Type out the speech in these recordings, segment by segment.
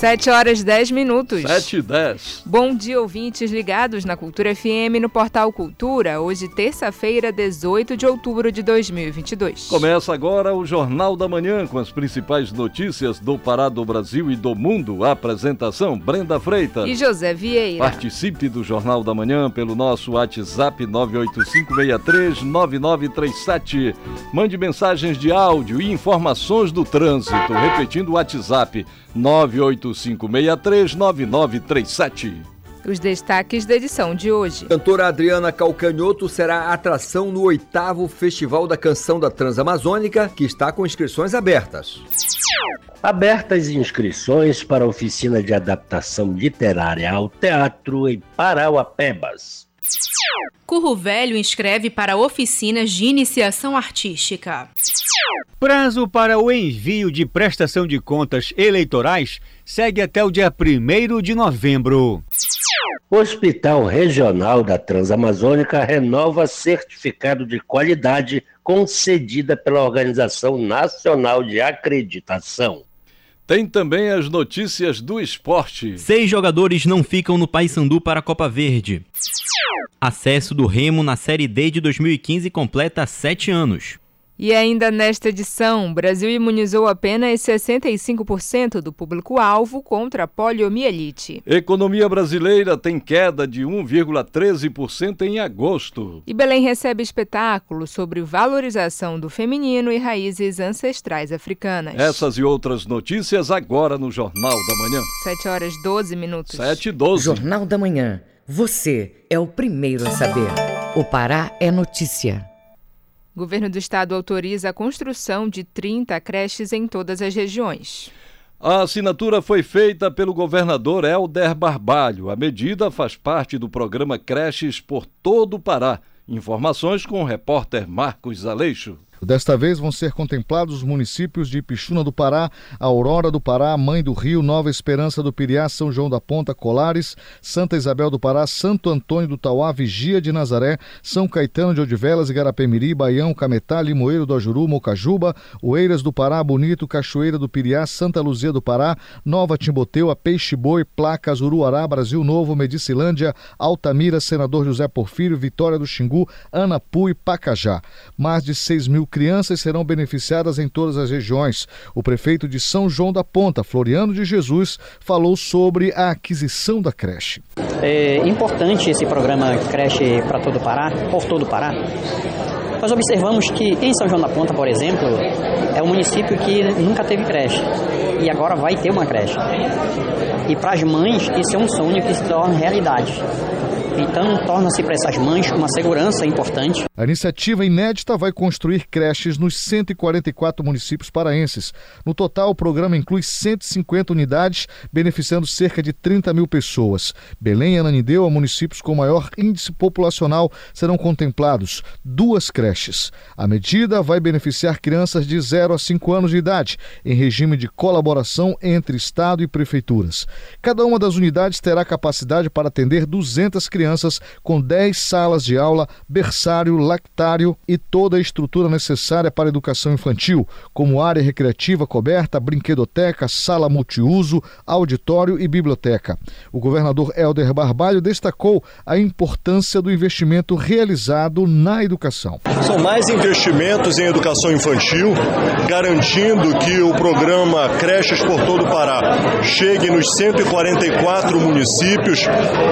7 horas 10 minutos. 7 e 10. Bom dia, ouvintes ligados na Cultura FM no Portal Cultura, hoje, terça-feira, 18 de outubro de 2022. Começa agora o Jornal da Manhã com as principais notícias do Pará, do Brasil e do mundo. A apresentação: Brenda Freitas e José Vieira. Participe do Jornal da Manhã pelo nosso WhatsApp 985639937. Mande mensagens de áudio e informações do trânsito. Repetindo o WhatsApp 985639937. Os destaques da edição de hoje. Cantora Adriana Calcanhoto será atração no oitavo Festival da Canção da Transamazônica, que está com inscrições abertas. Abertas inscrições para a oficina de adaptação literária ao teatro em Parauapebas. Curro Velho inscreve para oficinas de iniciação artística. Prazo para o envio de prestação de contas eleitorais segue até o dia 1 de novembro. Hospital Regional da Transamazônica renova certificado de qualidade concedida pela Organização Nacional de Acreditação. Tem também as notícias do esporte. Seis jogadores não ficam no Paysandu para a Copa Verde. Acesso do Remo na Série D de 2015 completa sete anos. E ainda nesta edição, o Brasil imunizou apenas 65% do público-alvo contra a poliomielite. Economia brasileira tem queda de 1,13% em agosto. E Belém recebe espetáculo sobre valorização do feminino e raízes ancestrais africanas. Essas e outras notícias agora no Jornal da Manhã. 7 horas 12 minutos. 7 e 12. Jornal da Manhã. Você é o primeiro a saber. O Pará é notícia. Governo do Estado autoriza a construção de 30 creches em todas as regiões. A assinatura foi feita pelo governador Helder Barbalho. A medida faz parte do programa Creches por todo o Pará. Informações com o repórter Marcos Aleixo. Desta vez vão ser contemplados os municípios de Pixuna do Pará, Aurora do Pará, Mãe do Rio, Nova Esperança do Piriá, São João da Ponta, Colares, Santa Isabel do Pará, Santo Antônio do Tauá, Vigia de Nazaré, São Caetano de Odivelas, Igarapé-Miri, Baião, Cametá, Limoeiro do Ajuru, Mocajuba, Oeiras do Pará, Bonito, Cachoeira do Piriá, Santa Luzia do Pará, Nova Timboteu, Peixe Boi, Placas, Uruará, Brasil Novo, Medicilândia, Altamira, Senador José Porfírio, Vitória do Xingu, Anapu e Pacajá. Mais de 6 mil crianças serão beneficiadas em todas as regiões. O prefeito de São João da Ponta, Floriano de Jesus, falou sobre a aquisição da creche. É importante esse programa Creche para todo o Pará, por todo o Pará. Nós observamos que em São João da Ponta, por exemplo, é um município que nunca teve creche e agora vai ter uma creche. E para as mães, isso é um sonho que se torna realidade. Então, torna-se para essas mães uma segurança importante. A iniciativa inédita vai construir creches nos 144 municípios paraenses. No total, o programa inclui 150 unidades, beneficiando cerca de 30 mil pessoas. Belém e Ananindeua, municípios com maior índice populacional, serão contemplados. Duas creches. A medida vai beneficiar crianças de 0 a 5 anos de idade, em regime de colaboração entre Estado e prefeituras. Cada uma das unidades terá capacidade para atender 200 crianças crianças com 10 salas de aula, berçário, lactário e toda a estrutura necessária para a educação infantil, como área recreativa coberta, brinquedoteca, sala multiuso, auditório e biblioteca. O governador Helder Barbalho destacou a importância do investimento realizado na educação. São mais investimentos em educação infantil, garantindo que o programa Creches por todo o Pará chegue nos 144 municípios,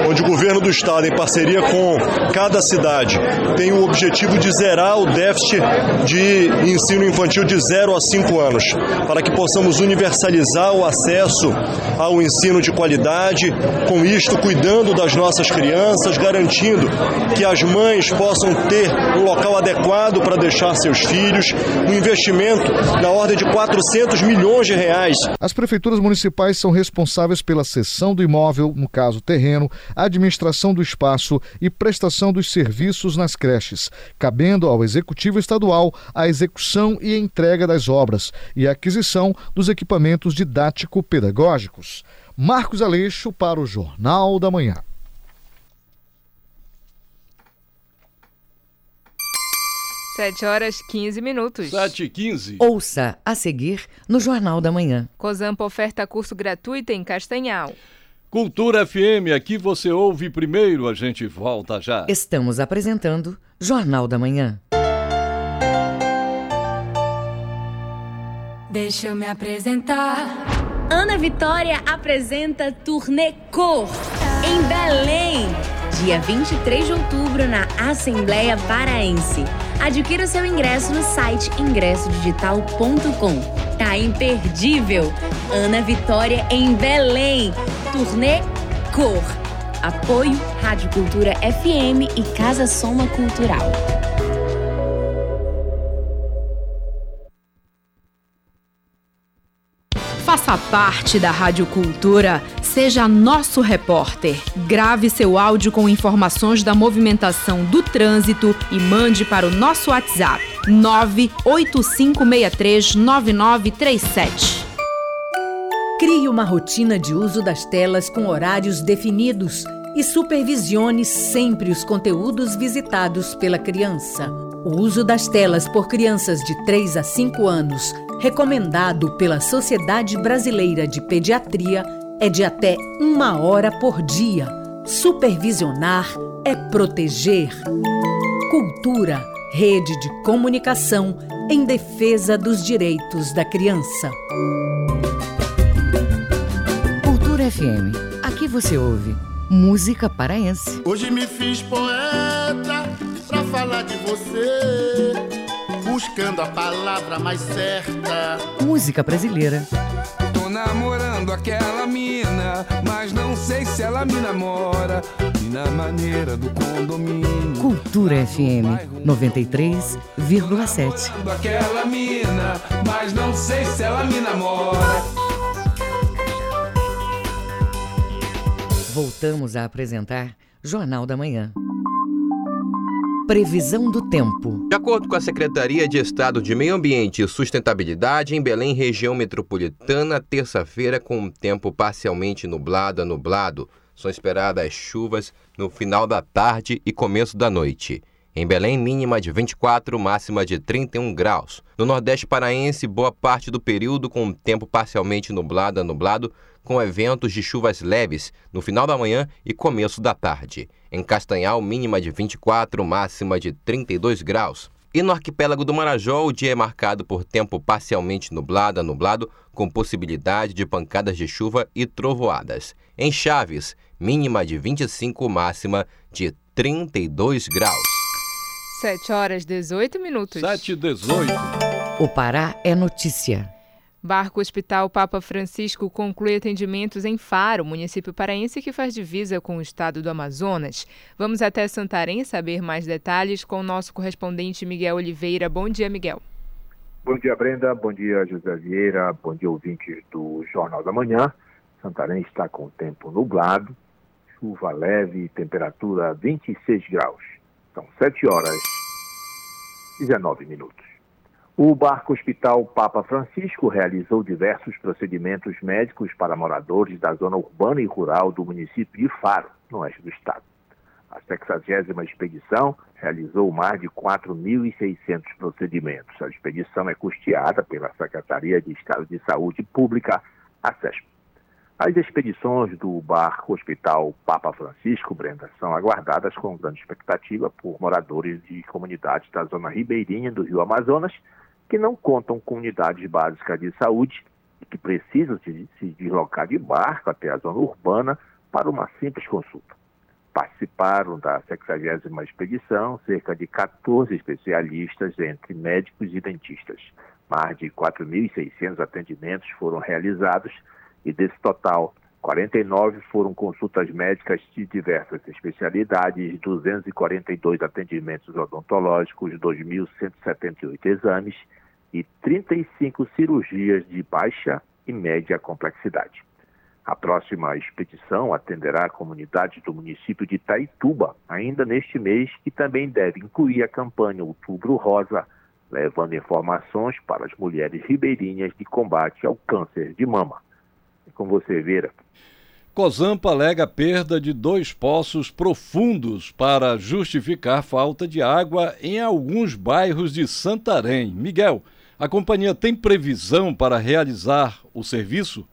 onde o governo do estado em parceria com cada cidade, tem o objetivo de zerar o déficit de ensino infantil de 0 a 5 anos, para que possamos universalizar o acesso ao ensino de qualidade, com isto cuidando das nossas crianças, garantindo que as mães possam ter um local adequado para deixar seus filhos, um investimento na ordem de 400 milhões de reais. As prefeituras municipais são responsáveis pela cessão do imóvel, no caso terreno, a administração do espaço e prestação dos serviços nas creches, cabendo ao Executivo Estadual a execução e entrega das obras e a aquisição dos equipamentos didático-pedagógicos. Marcos Aleixo para o Jornal da Manhã. 7 horas 15 minutos. 7 e 15. Ouça a seguir no Jornal da Manhã. Cozampa oferta curso gratuito em Castanhal. Cultura FM, aqui você ouve primeiro, a gente volta já. Estamos apresentando Jornal da Manhã. Deixa eu me apresentar. Ana Vitória apresenta Turnê Cor em Belém, dia 23 de outubro na Assembleia Paraense. Adquira seu ingresso no site ingressodigital.com. Tá imperdível! Ana Vitória em Belém, Turnê Cor. Apoio Rádio Cultura FM e Casa Soma Cultural. Faça parte da Rádio Cultura. Seja nosso repórter. Grave seu áudio com informações da movimentação do trânsito e mande para o nosso WhatsApp 985639937. Crie uma rotina de uso das telas com horários definidos e supervisione sempre os conteúdos visitados pela criança. O uso das telas por crianças de 3 a 5 anos recomendado pela Sociedade Brasileira de Pediatria, é de até uma hora por dia. Supervisionar é proteger. Cultura, rede de comunicação em defesa dos direitos da criança. Cultura FM. Aqui você ouve música paraense. Hoje me fiz poeta falar de você buscando a palavra mais certa. Música brasileira. Tô namorando aquela mina, mas não sei se ela me namora. E na maneira do condomínio. Cultura FM 93,7. Aquela mina, mas não sei se ela me namora. Voltamos a apresentar Jornal da Manhã. Previsão do tempo. De acordo com a Secretaria de Estado de Meio Ambiente e Sustentabilidade, em Belém, região metropolitana, terça-feira com tempo parcialmente nublado a nublado. São esperadas chuvas no final da tarde e começo da noite. Em Belém, mínima de 24, máxima de 31 graus. No Nordeste Paraense, boa parte do período com tempo parcialmente nublado a nublado, com eventos de chuvas leves no final da manhã e começo da tarde. Em Castanhal, mínima de 24, máxima de 32 graus. E no arquipélago do Marajó, o dia é marcado por tempo parcialmente nublado a nublado, com possibilidade de pancadas de chuva e trovoadas. Em Chaves, mínima de 25, máxima de 32 graus. 7 horas 18 minutos. 7 e 18. O Pará é notícia. Barco Hospital Papa Francisco conclui atendimentos em Faro, município paraense que faz divisa com o estado do Amazonas. Vamos até Santarém saber mais detalhes com o nosso correspondente Miguel Oliveira. Bom dia, Miguel. Bom dia, Brenda. Bom dia, José Vieira. Bom dia, ouvintes do Jornal da Manhã. Santarém está com tempo nublado, chuva leve e temperatura 26 graus. São 7 horas 19 minutos. O Barco Hospital Papa Francisco realizou diversos procedimentos médicos para moradores da zona urbana e rural do município de Faro, no oeste do estado. A 60 expedição realizou mais de 4.600 procedimentos. A expedição é custeada pela Secretaria de Estado de Saúde Pública, a SESP. As expedições do Barco Hospital Papa Francisco, Brenda, são aguardadas com grande expectativa por moradores de comunidades da zona ribeirinha do Rio Amazonas, que não contam com unidades básicas de saúde e que precisam se, se deslocar de barco até a zona urbana para uma simples consulta. Participaram da 60 expedição cerca de 14 especialistas entre médicos e dentistas. Mais de 4.600 atendimentos foram realizados e desse total, 49 foram consultas médicas de diversas especialidades, 242 atendimentos odontológicos, 2.178 exames e 35 cirurgias de baixa e média complexidade. A próxima expedição atenderá a comunidade do município de Taituba, ainda neste mês, que também deve incluir a campanha Outubro Rosa, levando informações para as mulheres ribeirinhas de combate ao câncer de mama. É com você, Vera. Cosampa alega perda de dois poços profundos para justificar falta de água em alguns bairros de Santarém. Miguel, a companhia tem previsão para realizar o serviço?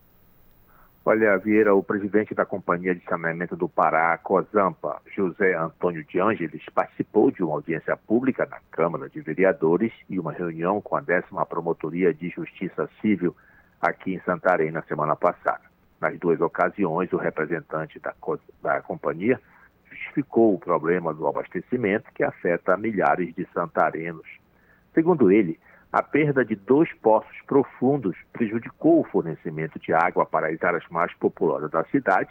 Olha, Vieira, o presidente da Companhia de Saneamento do Pará, Cosampa, José Antônio de Ângeles, participou de uma audiência pública na Câmara de Vereadores e uma reunião com a décima Promotoria de Justiça Civil aqui em Santarém na semana passada. Nas duas ocasiões, o representante da, da companhia justificou o problema do abastecimento que afeta milhares de santarenos. Segundo ele, a perda de dois poços profundos prejudicou o fornecimento de água para as áreas mais populosas da cidade.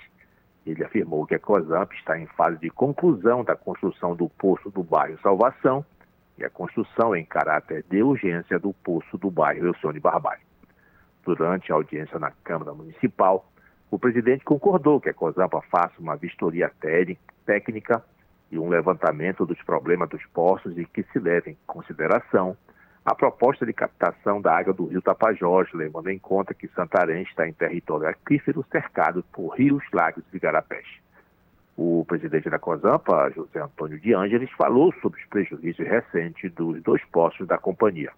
Ele afirmou que a COSAMP está em fase de conclusão da construção do poço do bairro Salvação e a construção em caráter de urgência do poço do bairro Elcione Barbalho. Durante a audiência na Câmara Municipal, o presidente concordou que a COSAMPA faça uma vistoria técnica e um levantamento dos problemas dos poços e que se leve em consideração a proposta de captação da água do rio Tapajós, levando em conta que Santarém está em território aquífero cercado por rios, lagos e garapés. O presidente da COSAMPA, José Antônio de Ângeles, falou sobre os prejuízos recentes dos dois poços da companhia.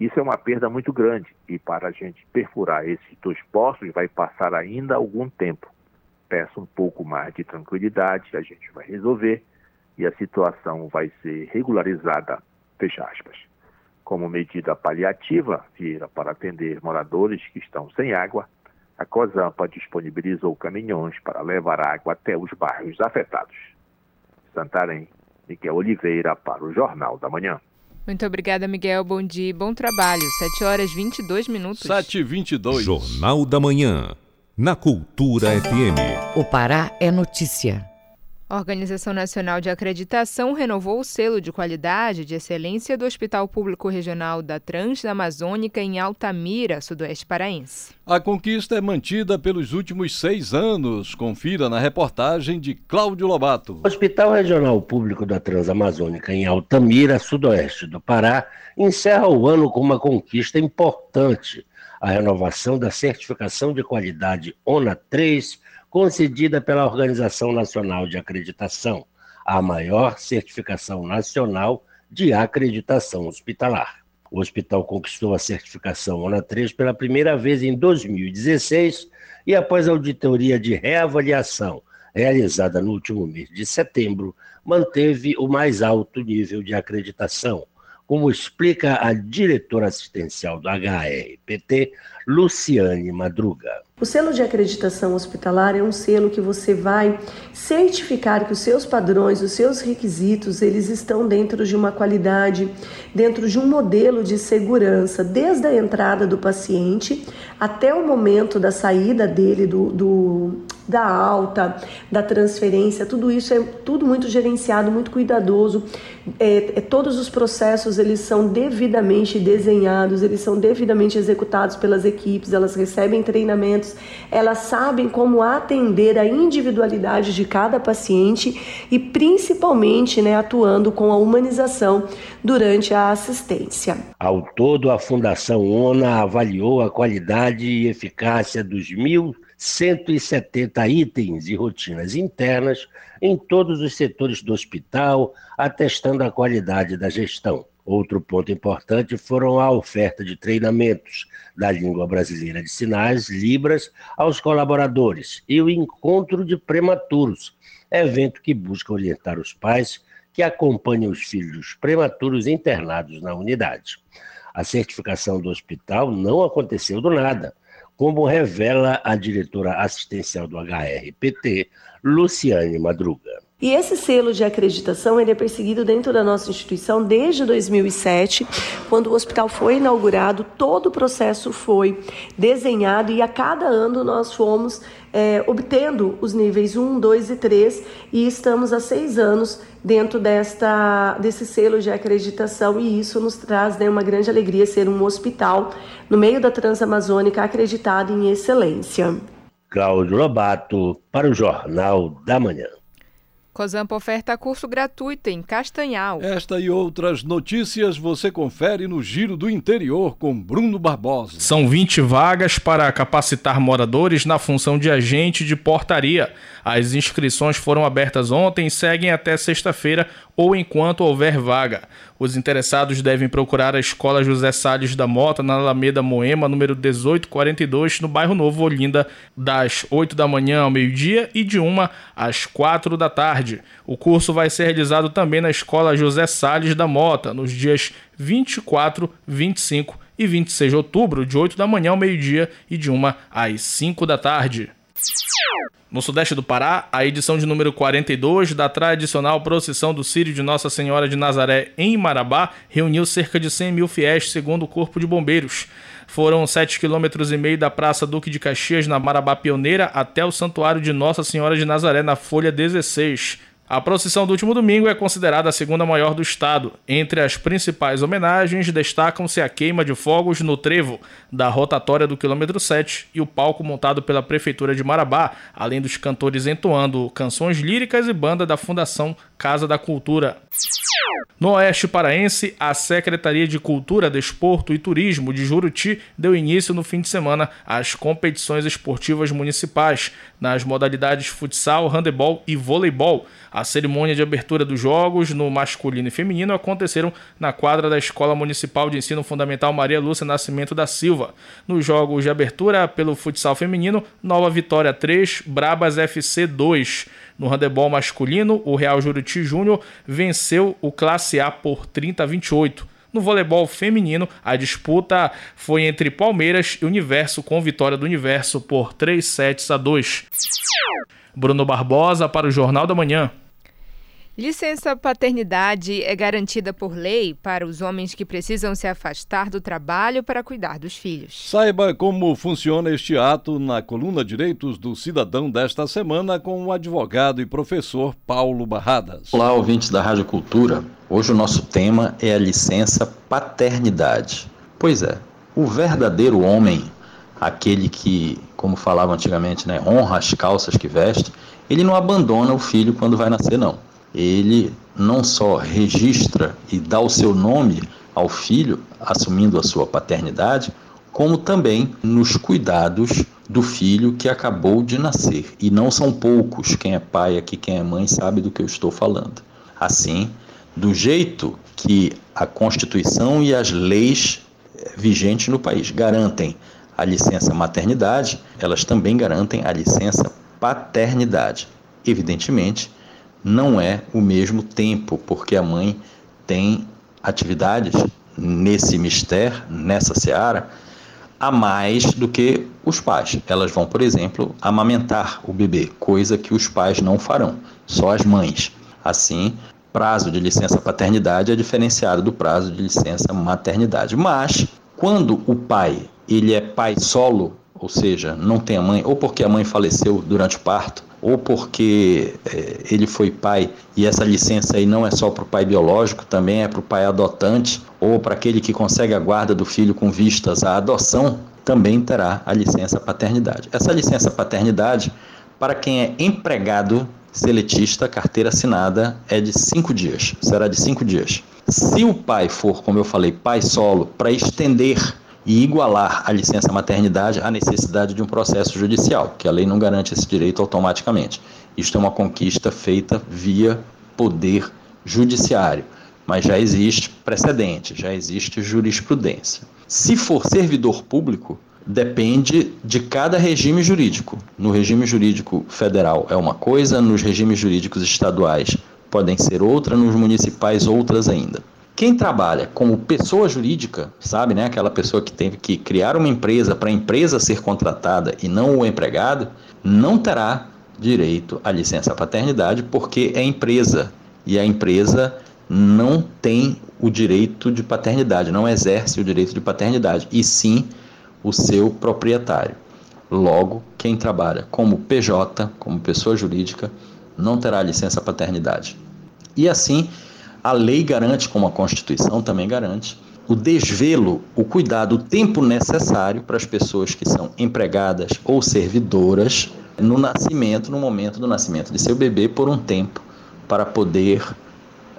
Isso é uma perda muito grande e para a gente perfurar esses dois poços vai passar ainda algum tempo. Peço um pouco mais de tranquilidade, a gente vai resolver e a situação vai ser regularizada, fecha aspas. Como medida paliativa, vira para atender moradores que estão sem água, a COSAMPA disponibilizou caminhões para levar água até os bairros afetados. Santarém, Miguel Oliveira para o Jornal da Manhã. Muito obrigada, Miguel. Bom dia e bom trabalho. 7 horas 22 minutos. 7 e 22. Jornal da Manhã. Na Cultura FM. O Pará é notícia. A Organização Nacional de Acreditação renovou o selo de qualidade de excelência do Hospital Público Regional da Transamazônica em Altamira, sudoeste paraense. A conquista é mantida pelos últimos seis anos. Confira na reportagem de Cláudio Lobato. O Hospital Regional Público da Transamazônica em Altamira, sudoeste do Pará, encerra o ano com uma conquista importante. A renovação da certificação de qualidade ONA 3 concedida pela Organização Nacional de Acreditação, a maior certificação nacional de acreditação hospitalar. O hospital conquistou a certificação ONA 3 pela primeira vez em 2016 e, após auditoria de reavaliação realizada no último mês de setembro, manteve o mais alto nível de acreditação, como explica a diretora assistencial do HRPT, Luciane Madruga. O selo de acreditação hospitalar é um selo que você vai certificar que os seus padrões, os seus requisitos, eles estão dentro de uma qualidade, dentro de um modelo de segurança, desde a entrada do paciente até o momento da saída dele do, do da alta, da transferência, tudo isso é tudo muito gerenciado, muito cuidadoso. É, é, todos os processos eles são devidamente desenhados, eles são devidamente executados pelas equipes, elas recebem treinamentos, elas sabem como atender a individualidade de cada paciente e principalmente né, atuando com a humanização durante a assistência. Ao todo, a Fundação ONA avaliou a qualidade e eficácia dos mil 170 itens e rotinas internas em todos os setores do hospital, atestando a qualidade da gestão. Outro ponto importante foram a oferta de treinamentos da língua brasileira de sinais, Libras, aos colaboradores e o encontro de prematuros, evento que busca orientar os pais que acompanham os filhos prematuros internados na unidade. A certificação do hospital não aconteceu do nada como revela a diretora assistencial do HRPT, Luciane Madruga. E esse selo de acreditação ele é perseguido dentro da nossa instituição desde 2007, quando o hospital foi inaugurado, todo o processo foi desenhado e a cada ano nós fomos é, obtendo os níveis 1, 2 e 3 e estamos há seis anos dentro desta, desse selo de acreditação e isso nos traz né, uma grande alegria ser um hospital no meio da Transamazônica acreditado em excelência. Cláudio Lobato para o Jornal da Manhã. Cozampa oferta curso gratuito em Castanhal. Esta e outras notícias você confere no Giro do Interior com Bruno Barbosa. São 20 vagas para capacitar moradores na função de agente de portaria. As inscrições foram abertas ontem e seguem até sexta-feira ou enquanto houver vaga. Os interessados devem procurar a Escola José Salles da Mota, na Alameda Moema, número 1842, no bairro Novo Olinda, das 8 da manhã ao meio-dia e de 1 às 4 da tarde. O curso vai ser realizado também na Escola José Salles da Mota, nos dias 24, 25 e 26 de outubro, de 8 da manhã ao meio-dia e de 1 às 5 da tarde. No sudeste do Pará, a edição de número 42 da tradicional procissão do Círio de Nossa Senhora de Nazaré em Marabá reuniu cerca de 100 mil fiéis, segundo o Corpo de Bombeiros. Foram 7,5 km da Praça Duque de Caxias, na Marabá Pioneira, até o Santuário de Nossa Senhora de Nazaré, na Folha 16. A procissão do último domingo é considerada a segunda maior do estado. Entre as principais homenagens destacam-se a queima de fogos no trevo da rotatória do quilômetro 7 e o palco montado pela prefeitura de Marabá, além dos cantores entoando canções líricas e banda da Fundação Casa da Cultura. No Oeste Paraense, a Secretaria de Cultura, Desporto e Turismo de Juruti deu início no fim de semana às competições esportivas municipais nas modalidades futsal, handebol e voleibol. A cerimônia de abertura dos jogos no masculino e feminino aconteceram na quadra da Escola Municipal de Ensino Fundamental Maria Lúcia Nascimento da Silva. Nos jogos de abertura pelo futsal feminino, Nova Vitória 3, Brabas FC 2. No handebol masculino, o Real Juruti Júnior venceu o Classe A por 30 a 28. No voleibol feminino, a disputa foi entre Palmeiras e Universo, com vitória do Universo por 3 sets a 2. Bruno Barbosa para o Jornal da Manhã. Licença paternidade é garantida por lei para os homens que precisam se afastar do trabalho para cuidar dos filhos. Saiba como funciona este ato na coluna Direitos do Cidadão desta semana com o advogado e professor Paulo Barradas. Olá, ouvintes da Rádio Cultura. Hoje o nosso tema é a licença paternidade. Pois é, o verdadeiro homem, aquele que, como falava antigamente, né, honra as calças que veste, ele não abandona o filho quando vai nascer, não ele não só registra e dá o seu nome ao filho, assumindo a sua paternidade, como também nos cuidados do filho que acabou de nascer. E não são poucos, quem é pai aqui, quem é mãe, sabe do que eu estou falando. Assim, do jeito que a Constituição e as leis eh, vigentes no país garantem a licença maternidade, elas também garantem a licença paternidade. Evidentemente, não é o mesmo tempo, porque a mãe tem atividades nesse mistério, nessa seara, a mais do que os pais. Elas vão, por exemplo, amamentar o bebê, coisa que os pais não farão, só as mães. Assim, prazo de licença paternidade é diferenciado do prazo de licença maternidade. Mas quando o pai, ele é pai solo, ou seja, não tem a mãe, ou porque a mãe faleceu durante o parto, ou porque é, ele foi pai e essa licença aí não é só para o pai biológico, também é para o pai adotante, ou para aquele que consegue a guarda do filho com vistas à adoção, também terá a licença paternidade. Essa licença paternidade, para quem é empregado seletista, carteira assinada, é de cinco dias, será de cinco dias. Se o pai for, como eu falei, pai solo, para estender e igualar a licença maternidade à necessidade de um processo judicial, que a lei não garante esse direito automaticamente. Isto é uma conquista feita via poder judiciário, mas já existe precedente, já existe jurisprudência. Se for servidor público, depende de cada regime jurídico. No regime jurídico federal é uma coisa, nos regimes jurídicos estaduais podem ser outra, nos municipais outras ainda. Quem trabalha como pessoa jurídica, sabe, né, aquela pessoa que teve que criar uma empresa para a empresa ser contratada e não o empregado, não terá direito à licença paternidade porque é empresa e a empresa não tem o direito de paternidade, não exerce o direito de paternidade, e sim o seu proprietário. Logo, quem trabalha como PJ, como pessoa jurídica, não terá licença paternidade. E assim, a lei garante, como a Constituição também garante, o desvelo, o cuidado, o tempo necessário para as pessoas que são empregadas ou servidoras no nascimento, no momento do nascimento de seu bebê, por um tempo para poder,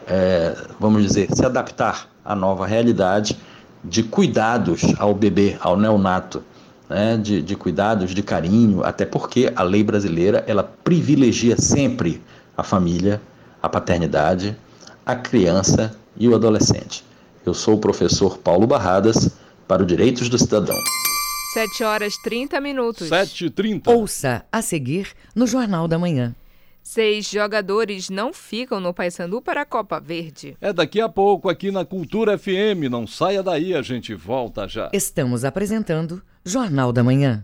é, vamos dizer, se adaptar à nova realidade de cuidados ao bebê, ao neonato, né, de, de cuidados, de carinho, até porque a lei brasileira ela privilegia sempre a família, a paternidade, a criança e o adolescente. Eu sou o professor Paulo Barradas para o Direitos do Cidadão. 7 horas 30 minutos. 7h30. Ouça a seguir no Jornal da Manhã. Seis jogadores não ficam no Paysandu para a Copa Verde. É daqui a pouco aqui na Cultura FM. Não saia daí, a gente volta já. Estamos apresentando Jornal da Manhã.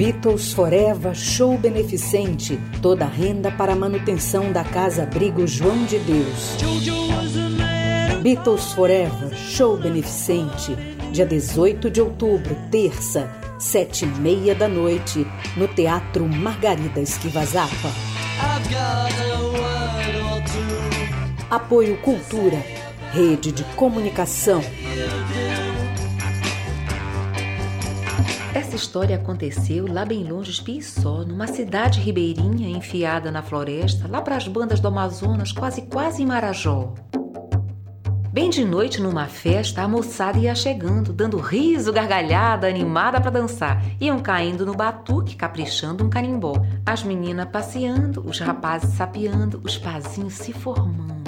Beatles Forever Show Beneficente. Toda a renda para a manutenção da Casa Abrigo João de Deus. Beatles Forever Show Beneficente. Dia 18 de outubro, terça, sete e meia da noite, no Teatro Margarida Esquivazapa. Apoio Cultura, Rede de Comunicação. História aconteceu lá bem longe de Piçó, numa cidade ribeirinha enfiada na floresta, lá para as bandas do Amazonas, quase quase em Marajó. Bem de noite, numa festa, a moçada ia chegando, dando riso, gargalhada, animada para dançar. Iam caindo no batuque, caprichando um carimbó. As meninas passeando, os rapazes sapeando, os pazinhos se formando.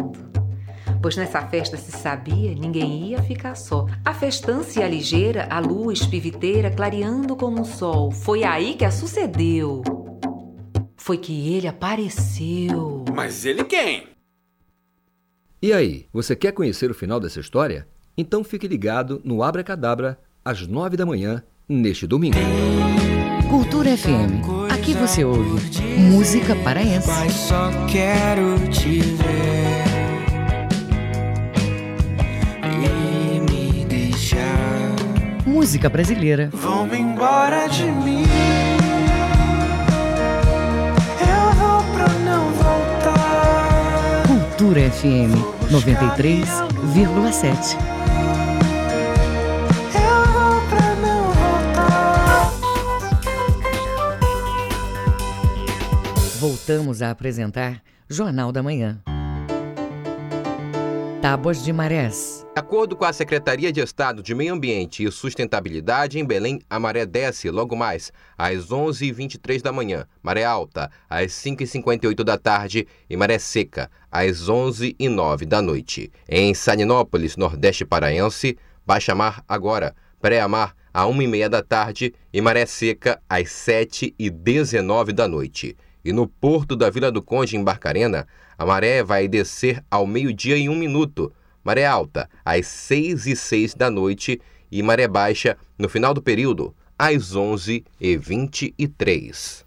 Pois nessa festa se sabia, ninguém ia ficar só. A festança ia ligeira, a luz piviteira clareando como um sol. Foi aí que a sucedeu. Foi que ele apareceu. Mas ele quem? E aí, você quer conhecer o final dessa história? Então fique ligado no Abra Cadabra às nove da manhã neste domingo. Cultura FM. Aqui você ouve música paraense. Mas só quero te ver Música brasileira. Vão embora de mim. Eu vou pra não voltar. Cultura FM 93,7. Eu vou pra não voltar. Voltamos a apresentar Jornal da Manhã. Tábuas de marés. De acordo com a Secretaria de Estado de Meio Ambiente e Sustentabilidade, em Belém, a maré desce logo mais às 11h23 da manhã, maré alta às 5h58 da tarde e maré seca às 11h09 da noite. Em Saninópolis, Nordeste Paraense, baixa mar agora, pré-mar a 1h30 da tarde e maré seca às 7h19 da noite. E no porto da Vila do Conde, em Barcarena, a maré vai descer ao meio-dia e um minuto, maré alta às 6 e 6 da noite e maré baixa no final do período, às 11 e 23.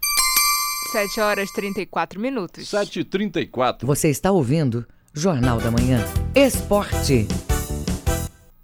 7 horas 34 minutos. 7h34. Você está ouvindo Jornal da Manhã. Esporte.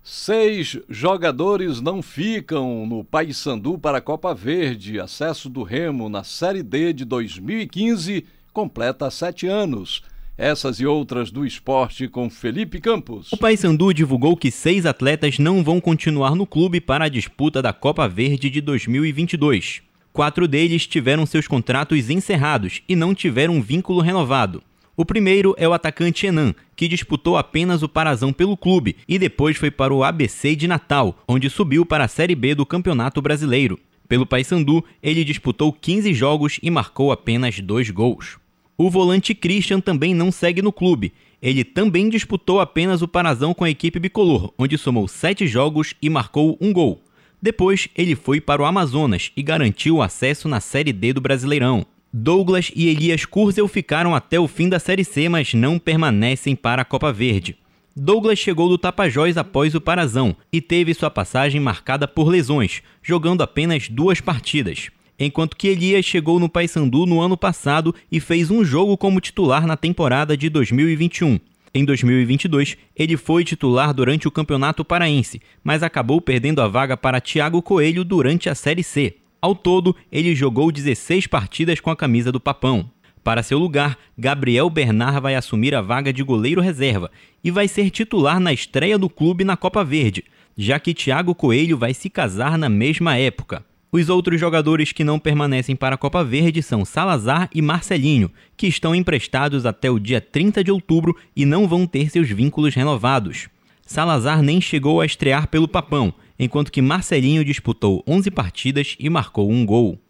Seis jogadores não ficam no Paysandu para a Copa Verde. Acesso do Remo na Série D de 2015 completa sete anos. Essas e outras do esporte com Felipe Campos. O Paysandu divulgou que seis atletas não vão continuar no clube para a disputa da Copa Verde de 2022. Quatro deles tiveram seus contratos encerrados e não tiveram vínculo renovado. O primeiro é o atacante Enan, que disputou apenas o Parazão pelo clube e depois foi para o ABC de Natal, onde subiu para a Série B do Campeonato Brasileiro. Pelo Paysandu, ele disputou 15 jogos e marcou apenas dois gols. O volante Christian também não segue no clube. Ele também disputou apenas o Parazão com a equipe bicolor, onde somou sete jogos e marcou um gol. Depois, ele foi para o Amazonas e garantiu o acesso na Série D do Brasileirão. Douglas e Elias Kurzel ficaram até o fim da Série C, mas não permanecem para a Copa Verde. Douglas chegou do Tapajós após o Parazão e teve sua passagem marcada por lesões, jogando apenas duas partidas. Enquanto que Elias chegou no Paysandu no ano passado e fez um jogo como titular na temporada de 2021. Em 2022, ele foi titular durante o Campeonato Paraense, mas acabou perdendo a vaga para Thiago Coelho durante a Série C. Ao todo, ele jogou 16 partidas com a camisa do Papão. Para seu lugar, Gabriel Bernard vai assumir a vaga de goleiro reserva e vai ser titular na estreia do clube na Copa Verde, já que Thiago Coelho vai se casar na mesma época. Os outros jogadores que não permanecem para a Copa Verde são Salazar e Marcelinho, que estão emprestados até o dia 30 de outubro e não vão ter seus vínculos renovados. Salazar nem chegou a estrear pelo Papão, enquanto que Marcelinho disputou 11 partidas e marcou um gol.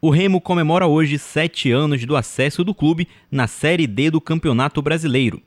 O Remo comemora hoje sete anos do acesso do clube na Série D do Campeonato Brasileiro.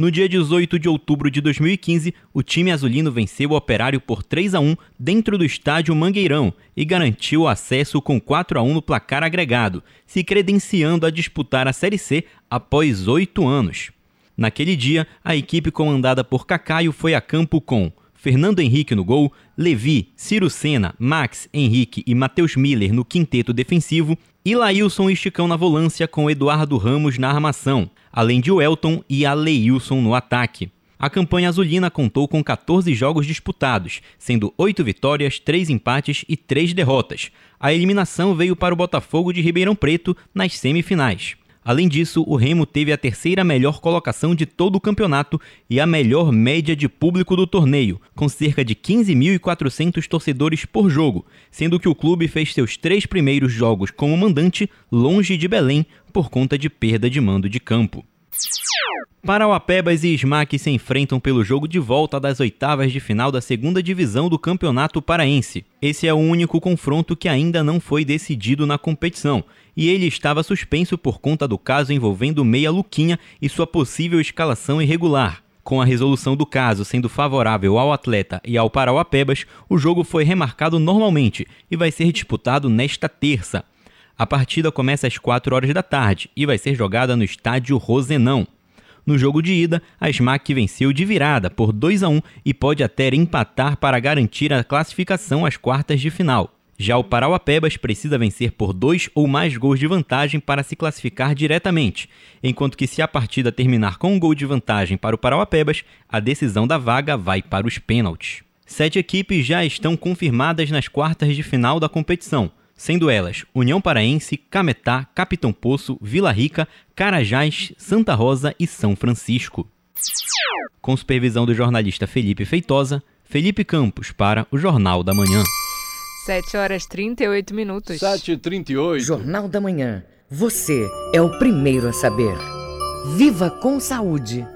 No dia 18 de outubro de 2015, o time azulino venceu o Operário por 3 a 1 dentro do estádio Mangueirão e garantiu o acesso com 4 a 1 no placar agregado, se credenciando a disputar a Série C após oito anos. Naquele dia, a equipe comandada por Cacaio foi a campo com Fernando Henrique no gol, Levi, Ciro Senna, Max, Henrique e Matheus Miller no quinteto defensivo Laílson e Chicão na volância com Eduardo Ramos na armação, além de Welton e Aleilson no ataque. A campanha azulina contou com 14 jogos disputados, sendo 8 vitórias, 3 empates e 3 derrotas. A eliminação veio para o Botafogo de Ribeirão Preto nas semifinais. Além disso, o Remo teve a terceira melhor colocação de todo o campeonato e a melhor média de público do torneio, com cerca de 15.400 torcedores por jogo, sendo que o clube fez seus três primeiros jogos como mandante longe de Belém por conta de perda de mando de campo. Parauapebas e Smack se enfrentam pelo jogo de volta das oitavas de final da segunda divisão do Campeonato Paraense. Esse é o único confronto que ainda não foi decidido na competição, e ele estava suspenso por conta do caso envolvendo Meia Luquinha e sua possível escalação irregular. Com a resolução do caso sendo favorável ao atleta e ao Parauapebas, o jogo foi remarcado normalmente e vai ser disputado nesta terça. A partida começa às 4 horas da tarde e vai ser jogada no estádio Rosenão. No jogo de ida, a SMAC venceu de virada por 2 a 1 e pode até empatar para garantir a classificação às quartas de final. Já o Parauapebas precisa vencer por dois ou mais gols de vantagem para se classificar diretamente, enquanto que se a partida terminar com um gol de vantagem para o Parauapebas, a decisão da vaga vai para os pênaltis. Sete equipes já estão confirmadas nas quartas de final da competição, sendo elas União Paraense, Cametá, Capitão Poço, Vila Rica, Carajás, Santa Rosa e São Francisco. Com supervisão do jornalista Felipe Feitosa, Felipe Campos para o Jornal da Manhã. 7 horas 38 minutos. 7h38. Jornal da Manhã. Você é o primeiro a saber. Viva com saúde!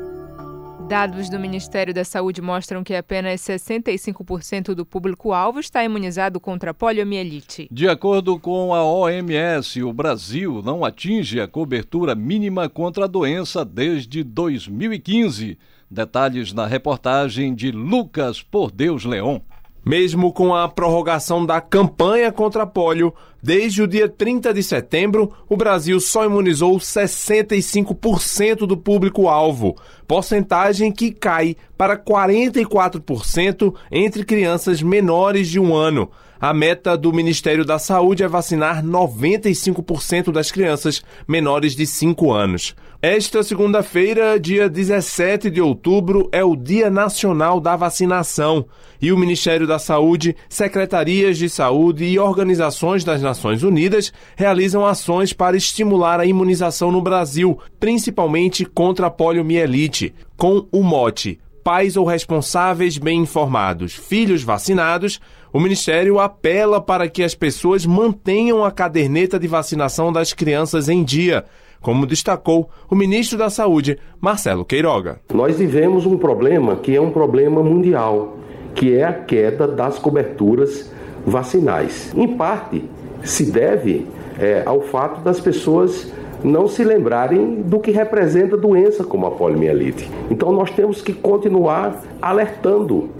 Dados do Ministério da Saúde mostram que apenas 65% do público-alvo está imunizado contra a poliomielite. De acordo com a OMS, o Brasil não atinge a cobertura mínima contra a doença desde 2015. Detalhes na reportagem de Lucas Por Deus Leon. Mesmo com a prorrogação da campanha contra a polio, desde o dia 30 de setembro, o Brasil só imunizou 65% do público-alvo, porcentagem que cai para 44% entre crianças menores de um ano. A meta do Ministério da Saúde é vacinar 95% das crianças menores de 5 anos. Esta segunda-feira, dia 17 de outubro, é o Dia Nacional da Vacinação. E o Ministério da Saúde, secretarias de saúde e organizações das Nações Unidas realizam ações para estimular a imunização no Brasil, principalmente contra a poliomielite, com o mote Pais ou responsáveis bem informados, filhos vacinados, o Ministério apela para que as pessoas mantenham a caderneta de vacinação das crianças em dia, como destacou o ministro da Saúde, Marcelo Queiroga. Nós vivemos um problema que é um problema mundial, que é a queda das coberturas vacinais. Em parte, se deve é, ao fato das pessoas não se lembrarem do que representa doença como a poliomielite. Então nós temos que continuar alertando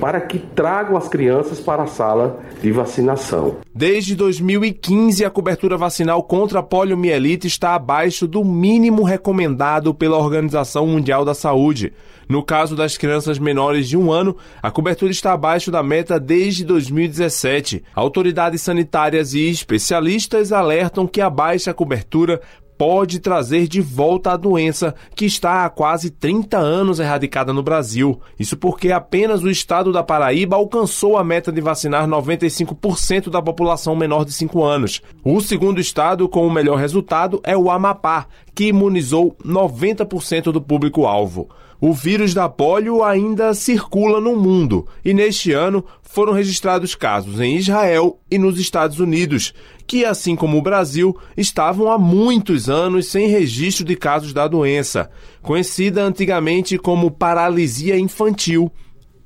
para que tragam as crianças para a sala de vacinação. Desde 2015, a cobertura vacinal contra a poliomielite está abaixo do mínimo recomendado pela Organização Mundial da Saúde. No caso das crianças menores de um ano, a cobertura está abaixo da meta desde 2017. Autoridades sanitárias e especialistas alertam que a baixa cobertura pode trazer de volta a doença que está há quase 30 anos erradicada no Brasil. Isso porque apenas o estado da Paraíba alcançou a meta de vacinar 95% da população menor de 5 anos. O segundo estado com o melhor resultado é o Amapá, que imunizou 90% do público-alvo. O vírus da polio ainda circula no mundo e neste ano foram registrados casos em Israel e nos Estados Unidos, que, assim como o Brasil, estavam há muitos anos sem registro de casos da doença, conhecida antigamente como paralisia infantil.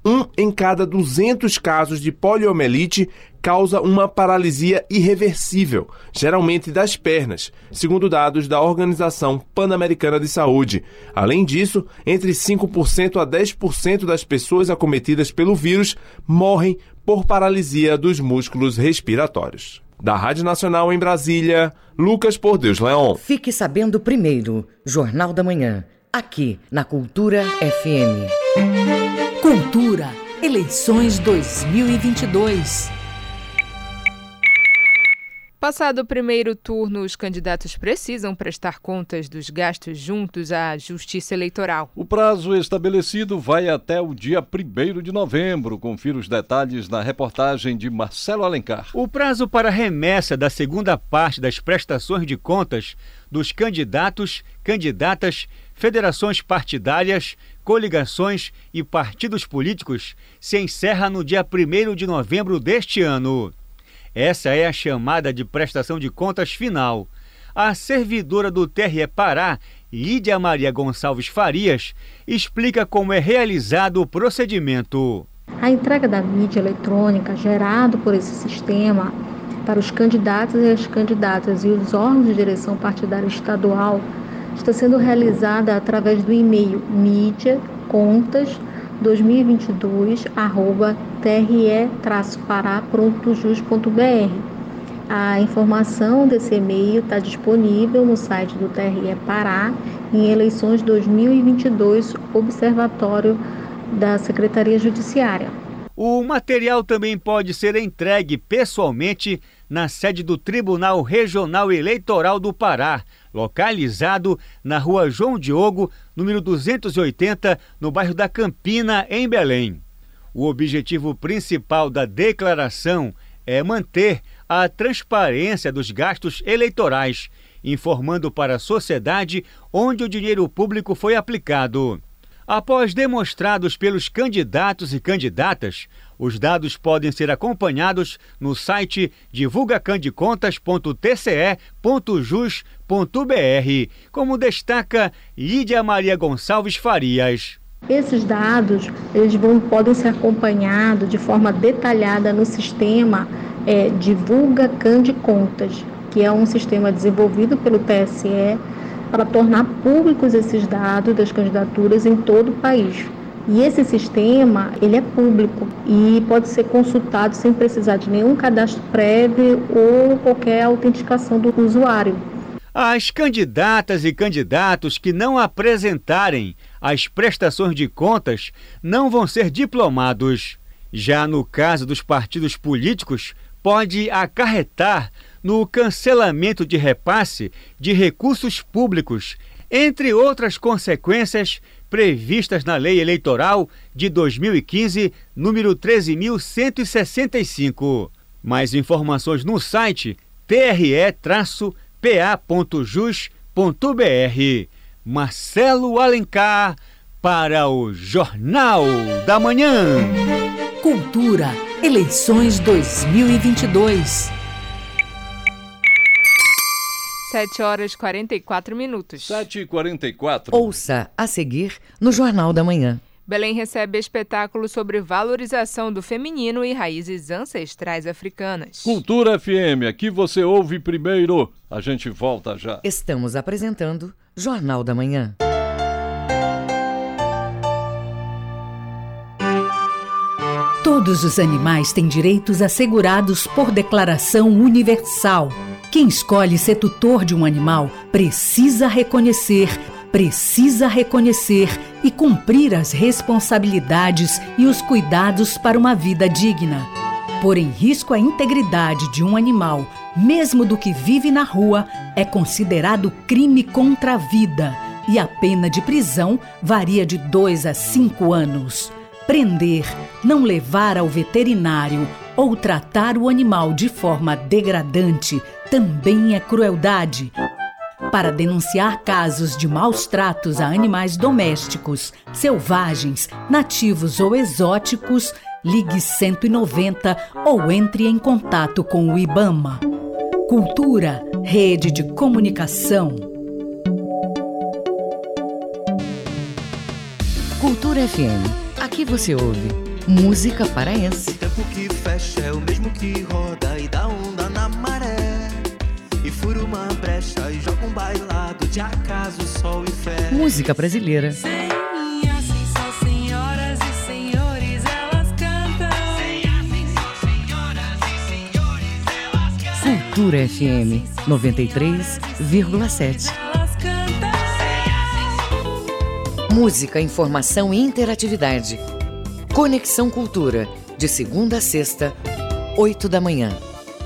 Um em cada 200 casos de poliomielite causa uma paralisia irreversível, geralmente das pernas, segundo dados da Organização Pan-Americana de Saúde. Além disso, entre 5% a 10% das pessoas acometidas pelo vírus morrem por paralisia dos músculos respiratórios. Da Rádio Nacional em Brasília, Lucas Por Deus Leão. Fique sabendo primeiro, Jornal da Manhã, aqui na Cultura FM. Cultura, eleições 2022. Passado o primeiro turno, os candidatos precisam prestar contas dos gastos juntos à Justiça Eleitoral. O prazo estabelecido vai até o dia 1 de novembro. Confira os detalhes na reportagem de Marcelo Alencar. O prazo para remessa da segunda parte das prestações de contas dos candidatos, candidatas, federações partidárias, coligações e partidos políticos se encerra no dia 1 de novembro deste ano. Essa é a chamada de prestação de contas final. A servidora do TRE Pará, Lídia Maria Gonçalves Farias, explica como é realizado o procedimento. A entrega da mídia eletrônica gerado por esse sistema para os candidatos e as candidatas e os órgãos de direção partidária estadual está sendo realizada através do e-mail mídia contas 2022 arroba tre-pará.jus.br. A informação desse e-mail está disponível no site do TRE Pará em eleições 2022 Observatório da Secretaria Judiciária. O material também pode ser entregue pessoalmente na sede do Tribunal Regional Eleitoral do Pará, localizado na rua João Diogo, número 280, no bairro da Campina, em Belém. O objetivo principal da declaração é manter a transparência dos gastos eleitorais, informando para a sociedade onde o dinheiro público foi aplicado. Após demonstrados pelos candidatos e candidatas, os dados podem ser acompanhados no site divulgacandecontas.tce.jus.br, como destaca Lídia Maria Gonçalves Farias. Esses dados eles vão, podem ser acompanhados de forma detalhada no sistema é, Divulga Cande Contas, que é um sistema desenvolvido pelo TSE para tornar públicos esses dados das candidaturas em todo o país. E esse sistema, ele é público e pode ser consultado sem precisar de nenhum cadastro prévio ou qualquer autenticação do usuário. As candidatas e candidatos que não apresentarem as prestações de contas não vão ser diplomados. Já no caso dos partidos políticos, pode acarretar no cancelamento de repasse de recursos públicos, entre outras consequências previstas na Lei Eleitoral de 2015, número 13.165. Mais informações no site tre-pa.jus.br. Marcelo Alencar para o Jornal da Manhã. Cultura, eleições 2022. 7 horas e 44 minutos. 7 e 44. Ouça a seguir no Jornal da Manhã. Belém recebe espetáculo sobre valorização do feminino e raízes ancestrais africanas. Cultura FM, aqui você ouve primeiro. A gente volta já. Estamos apresentando Jornal da Manhã. Todos os animais têm direitos assegurados por Declaração Universal. Quem escolhe ser tutor de um animal precisa reconhecer, precisa reconhecer e cumprir as responsabilidades e os cuidados para uma vida digna. Pôr em risco a integridade de um animal, mesmo do que vive na rua, é considerado crime contra a vida e a pena de prisão varia de 2 a 5 anos. Prender, não levar ao veterinário ou tratar o animal de forma degradante também é crueldade. Para denunciar casos de maus tratos a animais domésticos, selvagens, nativos ou exóticos, ligue 190 ou entre em contato com o IBAMA. Cultura, rede de comunicação. Cultura FM. Aqui você ouve música paraense. O tempo que fecha é o mesmo que roda e dá de acaso, sol e fé. Música brasileira. Sem assim só senhoras e senhores elas cantam. Sem assim só senhoras e senhores elas cantam. Cultura FM 93,7. Elas cantam. Música, informação e interatividade. Conexão Cultura, de segunda a sexta, 8 da manhã.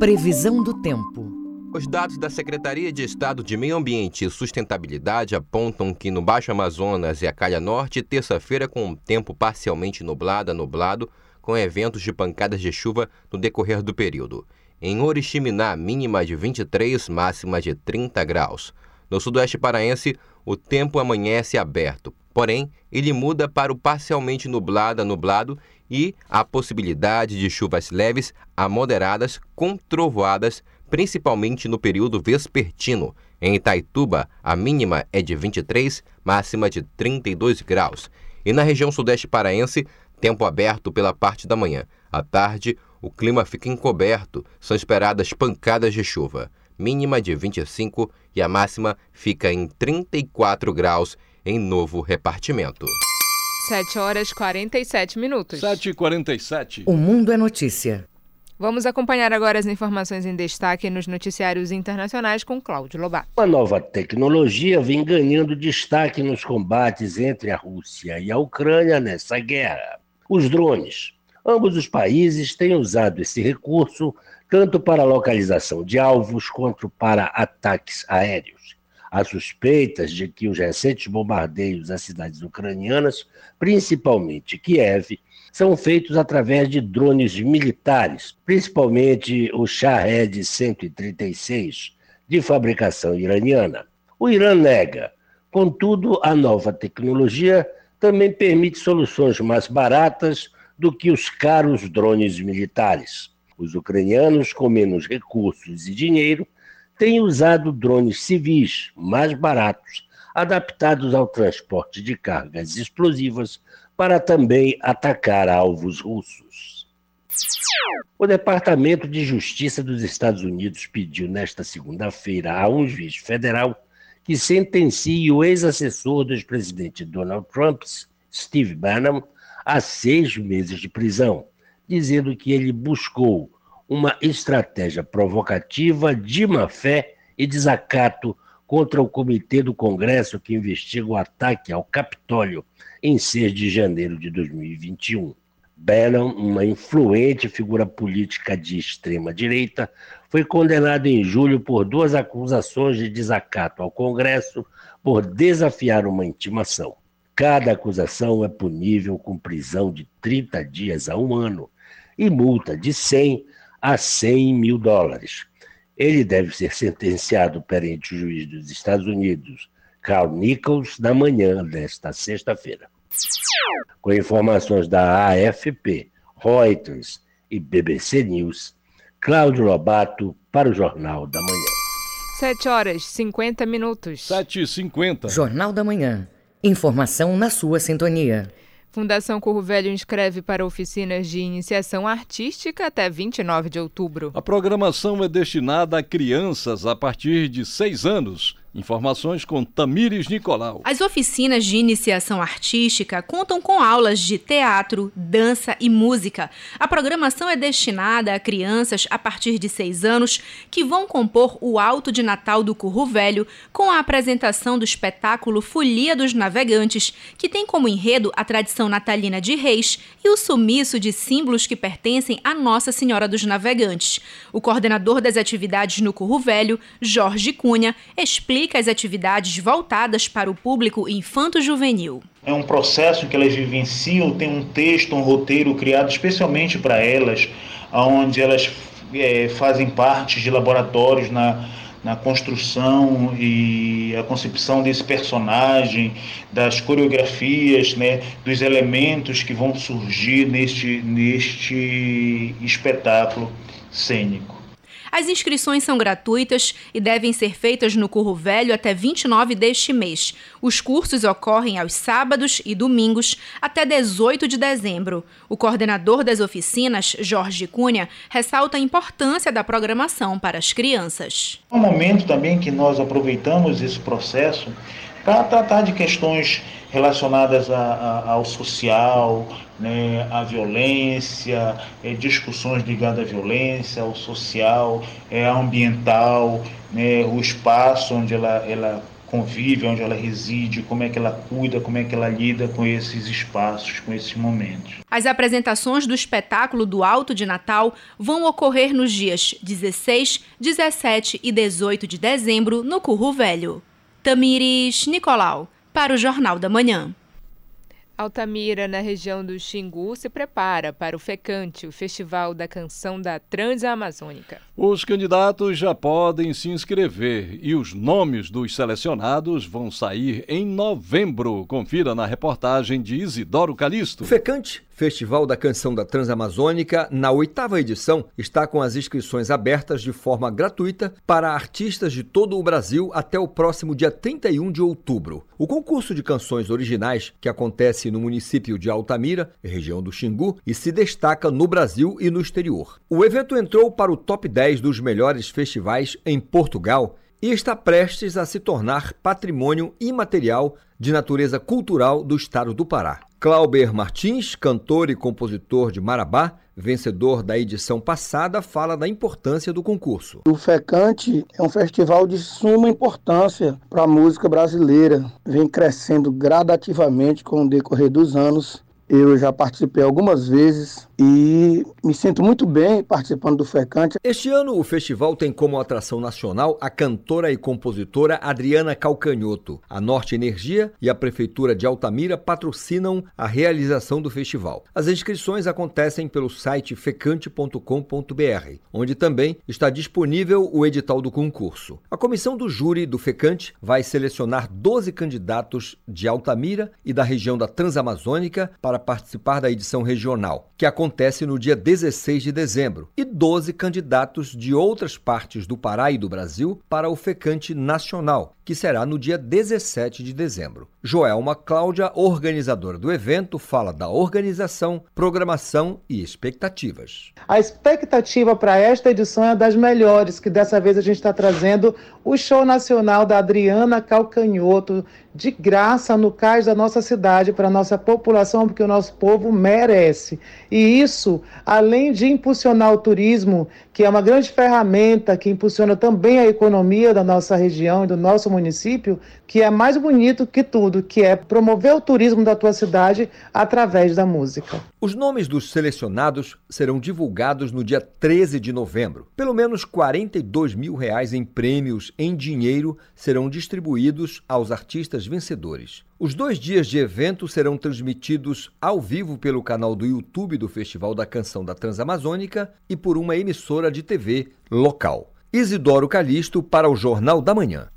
Previsão do tempo. Os dados da Secretaria de Estado de Meio Ambiente e Sustentabilidade apontam que no Baixo Amazonas e a Calha Norte, terça-feira com um tempo parcialmente nublado a nublado, com eventos de pancadas de chuva no decorrer do período. Em Oriximiná, mínima de 23, máxima de 30 graus. No sudoeste paraense, o tempo amanhece aberto, porém, ele muda para o parcialmente nublado a nublado e a possibilidade de chuvas leves a moderadas com trovoadas, principalmente no período vespertino. Em Itaituba, a mínima é de 23, máxima de 32 graus. E na região sudeste paraense, tempo aberto pela parte da manhã. À tarde, o clima fica encoberto, são esperadas pancadas de chuva. Mínima de 25 e a máxima fica em 34 graus em novo repartimento. 7 horas 47 minutos. 7h47. O Mundo é Notícia. Vamos acompanhar agora as informações em destaque nos noticiários internacionais com Cláudio Lobato. Uma nova tecnologia vem ganhando destaque nos combates entre a Rússia e a Ucrânia nessa guerra: os drones. Ambos os países têm usado esse recurso tanto para a localização de alvos quanto para ataques aéreos. Há suspeitas de que os recentes bombardeios às cidades ucranianas, principalmente Kiev, são feitos através de drones militares, principalmente o Shahed 136, de fabricação iraniana. O Irã nega. Contudo, a nova tecnologia também permite soluções mais baratas do que os caros drones militares. Os ucranianos, com menos recursos e dinheiro, têm usado drones civis mais baratos, adaptados ao transporte de cargas explosivas, para também atacar alvos russos. O Departamento de Justiça dos Estados Unidos pediu nesta segunda-feira a um juiz federal que sentencie o ex-assessor do ex-presidente Donald Trump, Steve Bannon, a seis meses de prisão, dizendo que ele buscou uma estratégia provocativa de má-fé e desacato contra o comitê do Congresso que investiga o ataque ao Capitólio em 6 de janeiro de 2021. Bannon, uma influente figura política de extrema-direita, foi condenado em julho por duas acusações de desacato ao Congresso por desafiar uma intimação. Cada acusação é punível com prisão de 30 dias a um ano e multa de 100 a 100 mil dólares. Ele deve ser sentenciado perante o juiz dos Estados Unidos, Carl Nichols, na manhã desta sexta-feira. Com informações da AFP, Reuters e BBC News. Cláudio Lobato para o Jornal da Manhã. 7 horas 50 minutos. 7 e 50 Jornal da Manhã. Informação na sua sintonia. Fundação Corro Velho inscreve para oficinas de iniciação artística até 29 de outubro. A programação é destinada a crianças a partir de 6 anos. Informações com Tamires Nicolau. As oficinas de iniciação artística contam com aulas de teatro, dança e música. A programação é destinada a crianças a partir de 6 anos que vão compor o Alto de Natal do Curro Velho com a apresentação do espetáculo Folia dos Navegantes, que tem como enredo a tradição natalina de reis e o sumiço de símbolos que pertencem a Nossa Senhora dos Navegantes. O coordenador das atividades no Curro Velho, Jorge Cunha, explica explica as atividades voltadas para o público infanto-juvenil. É um processo que elas vivenciam, tem um texto, um roteiro criado especialmente para elas, onde elas é, fazem parte de laboratórios na, na construção e a concepção desse personagem, das coreografias, né, dos elementos que vão surgir neste, neste espetáculo cênico. As inscrições são gratuitas e devem ser feitas no Curro Velho até 29 deste mês. Os cursos ocorrem aos sábados e domingos até 18 de dezembro. O coordenador das oficinas, Jorge Cunha, ressalta a importância da programação para as crianças. É um momento também que nós aproveitamos esse processo para tratar de questões relacionadas a, a, ao social, né, à violência, é, discussões ligadas à violência, ao social, é, ambiental, né, o espaço onde ela, ela convive, onde ela reside, como é que ela cuida, como é que ela lida com esses espaços, com esses momentos. As apresentações do espetáculo do Alto de Natal vão ocorrer nos dias 16, 17 e 18 de dezembro no Curro Velho. Tamires Nicolau, para o Jornal da Manhã. Altamira, na região do Xingu, se prepara para o FECANTE, o Festival da Canção da Transamazônica. Os candidatos já podem se inscrever e os nomes dos selecionados vão sair em novembro. Confira na reportagem de Isidoro Calixto. FECANTE Festival da Canção da Transamazônica, na oitava edição, está com as inscrições abertas de forma gratuita para artistas de todo o Brasil até o próximo dia 31 de outubro. O concurso de canções originais, que acontece no município de Altamira, região do Xingu, e se destaca no Brasil e no exterior. O evento entrou para o top 10 dos melhores festivais em Portugal e está prestes a se tornar patrimônio imaterial de natureza cultural do estado do Pará. Clauber Martins, cantor e compositor de Marabá, vencedor da edição passada, fala da importância do concurso. O FECANTE é um festival de suma importância para a música brasileira. Vem crescendo gradativamente com o decorrer dos anos. Eu já participei algumas vezes e me sinto muito bem participando do FECANTE. Este ano o festival tem como atração nacional a cantora e compositora Adriana Calcanhoto. A Norte Energia e a Prefeitura de Altamira patrocinam a realização do festival. As inscrições acontecem pelo site fecante.com.br, onde também está disponível o edital do concurso. A comissão do júri do FECANTE vai selecionar 12 candidatos de Altamira e da região da Transamazônica para participar da edição regional, que acontece acontece no dia 16 de dezembro, e 12 candidatos de outras partes do Pará e do Brasil para o Fecante Nacional, que será no dia 17 de dezembro. Joelma Cláudia, organizadora do evento, fala da organização, programação e expectativas. A expectativa para esta edição é das melhores, que dessa vez a gente está trazendo o show nacional da Adriana Calcanhoto, de graça no cais da nossa cidade, para a nossa população, porque o nosso povo merece. E isso, além de impulsionar o turismo, que é uma grande ferramenta que impulsiona também a economia da nossa região e do nosso município, que é mais bonito que tudo, que é promover o turismo da tua cidade através da música. Os nomes dos selecionados serão divulgados no dia 13 de novembro. Pelo menos 42 mil reais em prêmios em dinheiro serão distribuídos aos artistas vencedores. Os dois dias de evento serão transmitidos ao vivo pelo canal do YouTube do Festival da Canção da Transamazônica e por uma emissora de TV local. Isidoro Calixto para o Jornal da Manhã.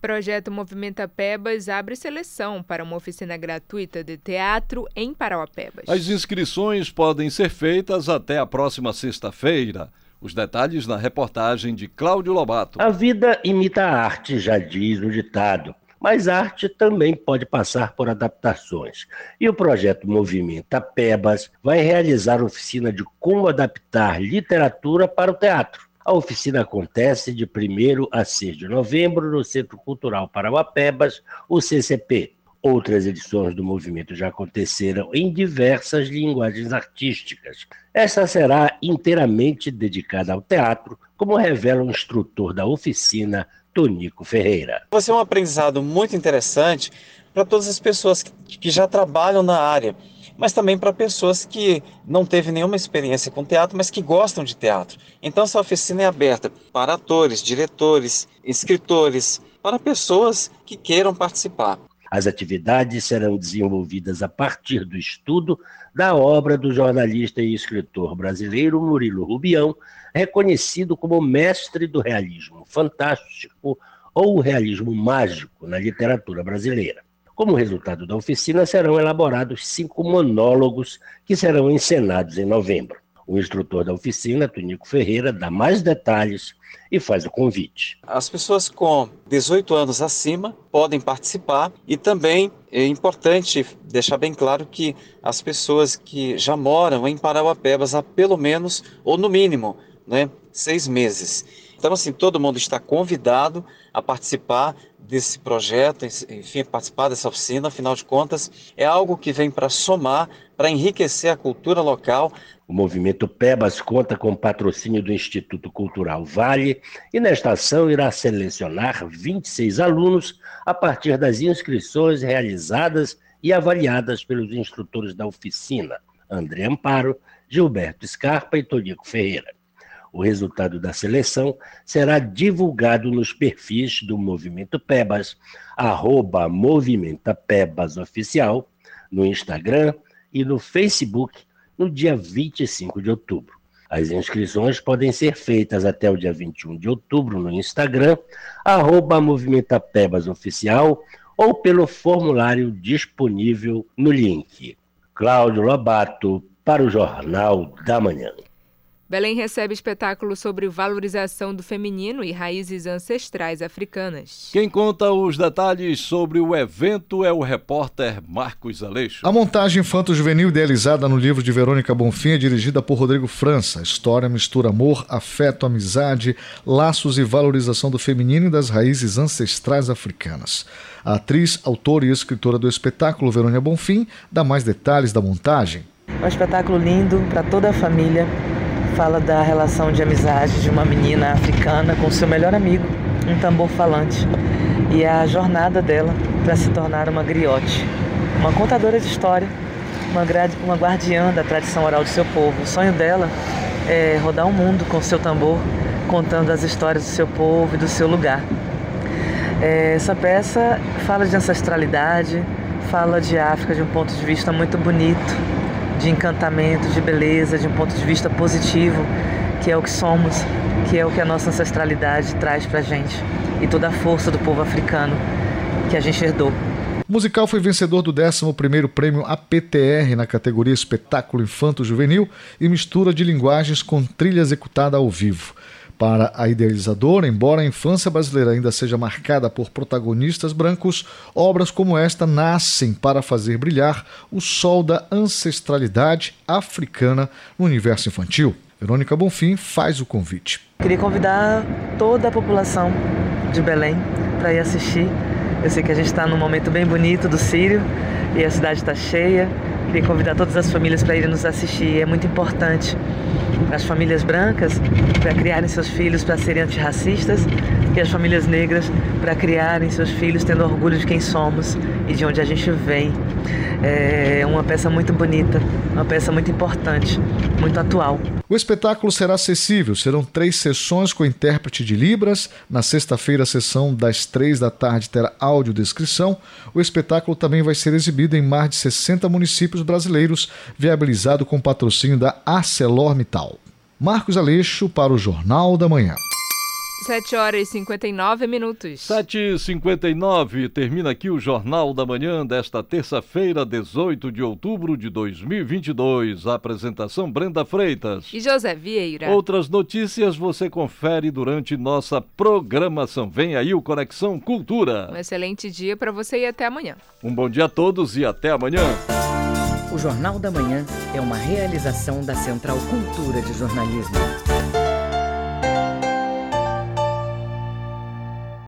Projeto Movimenta Pebas abre seleção para uma oficina gratuita de teatro em Parauapebas. As inscrições podem ser feitas até a próxima sexta-feira. Os detalhes na reportagem de Cláudio Lobato. A vida imita a arte, já diz o ditado. Mas a arte também pode passar por adaptações. E o projeto Movimenta Pebas vai realizar oficina de como adaptar literatura para o teatro. A oficina acontece de 1 a 6 de novembro no Centro Cultural Parauapebas, o CCP. Outras edições do movimento já aconteceram em diversas linguagens artísticas. Essa será inteiramente dedicada ao teatro, como revela o instrutor da oficina, Tonico Ferreira. Vai ser um aprendizado muito interessante para todas as pessoas que já trabalham na área mas também para pessoas que não teve nenhuma experiência com teatro, mas que gostam de teatro. Então essa oficina é aberta para atores, diretores, escritores, para pessoas que queiram participar. As atividades serão desenvolvidas a partir do estudo da obra do jornalista e escritor brasileiro Murilo Rubião, reconhecido como mestre do realismo fantástico ou realismo mágico na literatura brasileira. Como resultado da oficina, serão elaborados cinco monólogos que serão encenados em novembro. O instrutor da oficina, Tunico Ferreira, dá mais detalhes e faz o convite. As pessoas com 18 anos acima podem participar e também é importante deixar bem claro que as pessoas que já moram em Parauapebas há pelo menos, ou no mínimo, né, seis meses. Então, assim, todo mundo está convidado a participar desse projeto, enfim, participar dessa oficina, afinal de contas, é algo que vem para somar, para enriquecer a cultura local. O movimento PEBAS conta com patrocínio do Instituto Cultural Vale e nesta ação irá selecionar 26 alunos a partir das inscrições realizadas e avaliadas pelos instrutores da oficina, André Amparo, Gilberto Scarpa e Tonico Ferreira. O resultado da seleção será divulgado nos perfis do Movimento Pebas, arroba Movimenta Pebas Oficial, no Instagram e no Facebook, no dia 25 de outubro. As inscrições podem ser feitas até o dia 21 de outubro no Instagram, arroba Movimenta Pebas Oficial, ou pelo formulário disponível no link. Cláudio Lobato, para o Jornal da Manhã. Belém recebe espetáculo sobre valorização do feminino e raízes ancestrais africanas. Quem conta os detalhes sobre o evento é o repórter Marcos Aleixo. A montagem infanto-juvenil idealizada no livro de Verônica Bonfim é dirigida por Rodrigo França. A história mistura amor, afeto, amizade, laços e valorização do feminino e das raízes ancestrais africanas. A atriz, autora e escritora do espetáculo, Verônica Bonfim, dá mais detalhes da montagem. Um espetáculo lindo para toda a família fala da relação de amizade de uma menina africana com seu melhor amigo, um tambor falante, e a jornada dela para se tornar uma griote, uma contadora de história, uma, uma guardiã da tradição oral do seu povo. O sonho dela é rodar o mundo com seu tambor, contando as histórias do seu povo e do seu lugar. É, essa peça fala de ancestralidade, fala de África de um ponto de vista muito bonito, de encantamento, de beleza, de um ponto de vista positivo, que é o que somos, que é o que a nossa ancestralidade traz pra gente e toda a força do povo africano que a gente herdou. O musical foi vencedor do 11º Prêmio APTR na categoria Espetáculo Infanto Juvenil e mistura de linguagens com trilha executada ao vivo. Para a idealizadora, embora a infância brasileira ainda seja marcada por protagonistas brancos, obras como esta nascem para fazer brilhar o sol da ancestralidade africana no universo infantil. Verônica Bonfim faz o convite. Queria convidar toda a população de Belém para ir assistir. Eu sei que a gente está num momento bem bonito do Sírio e a cidade está cheia. Queria convidar todas as famílias para irem nos assistir. É muito importante as famílias brancas para criarem seus filhos para serem antirracistas e as famílias negras para criarem seus filhos tendo orgulho de quem somos e de onde a gente vem. É uma peça muito bonita, uma peça muito importante, muito atual. O espetáculo será acessível, serão três sessões com intérprete de Libras. Na sexta-feira, a sessão das três da tarde terá audiodescrição. O espetáculo também vai ser exibido em mais de 60 municípios brasileiros, viabilizado com patrocínio da ArcelorMittal. Marcos Aleixo para o Jornal da Manhã. 7 horas e 59 minutos. 7 e 59 termina aqui o Jornal da Manhã desta terça-feira, 18 de outubro de 2022. A apresentação Brenda Freitas. E José Vieira. Outras notícias você confere durante nossa programação. Vem aí o Conexão Cultura. Um excelente dia para você e até amanhã. Um bom dia a todos e até amanhã. O Jornal da Manhã é uma realização da Central Cultura de Jornalismo.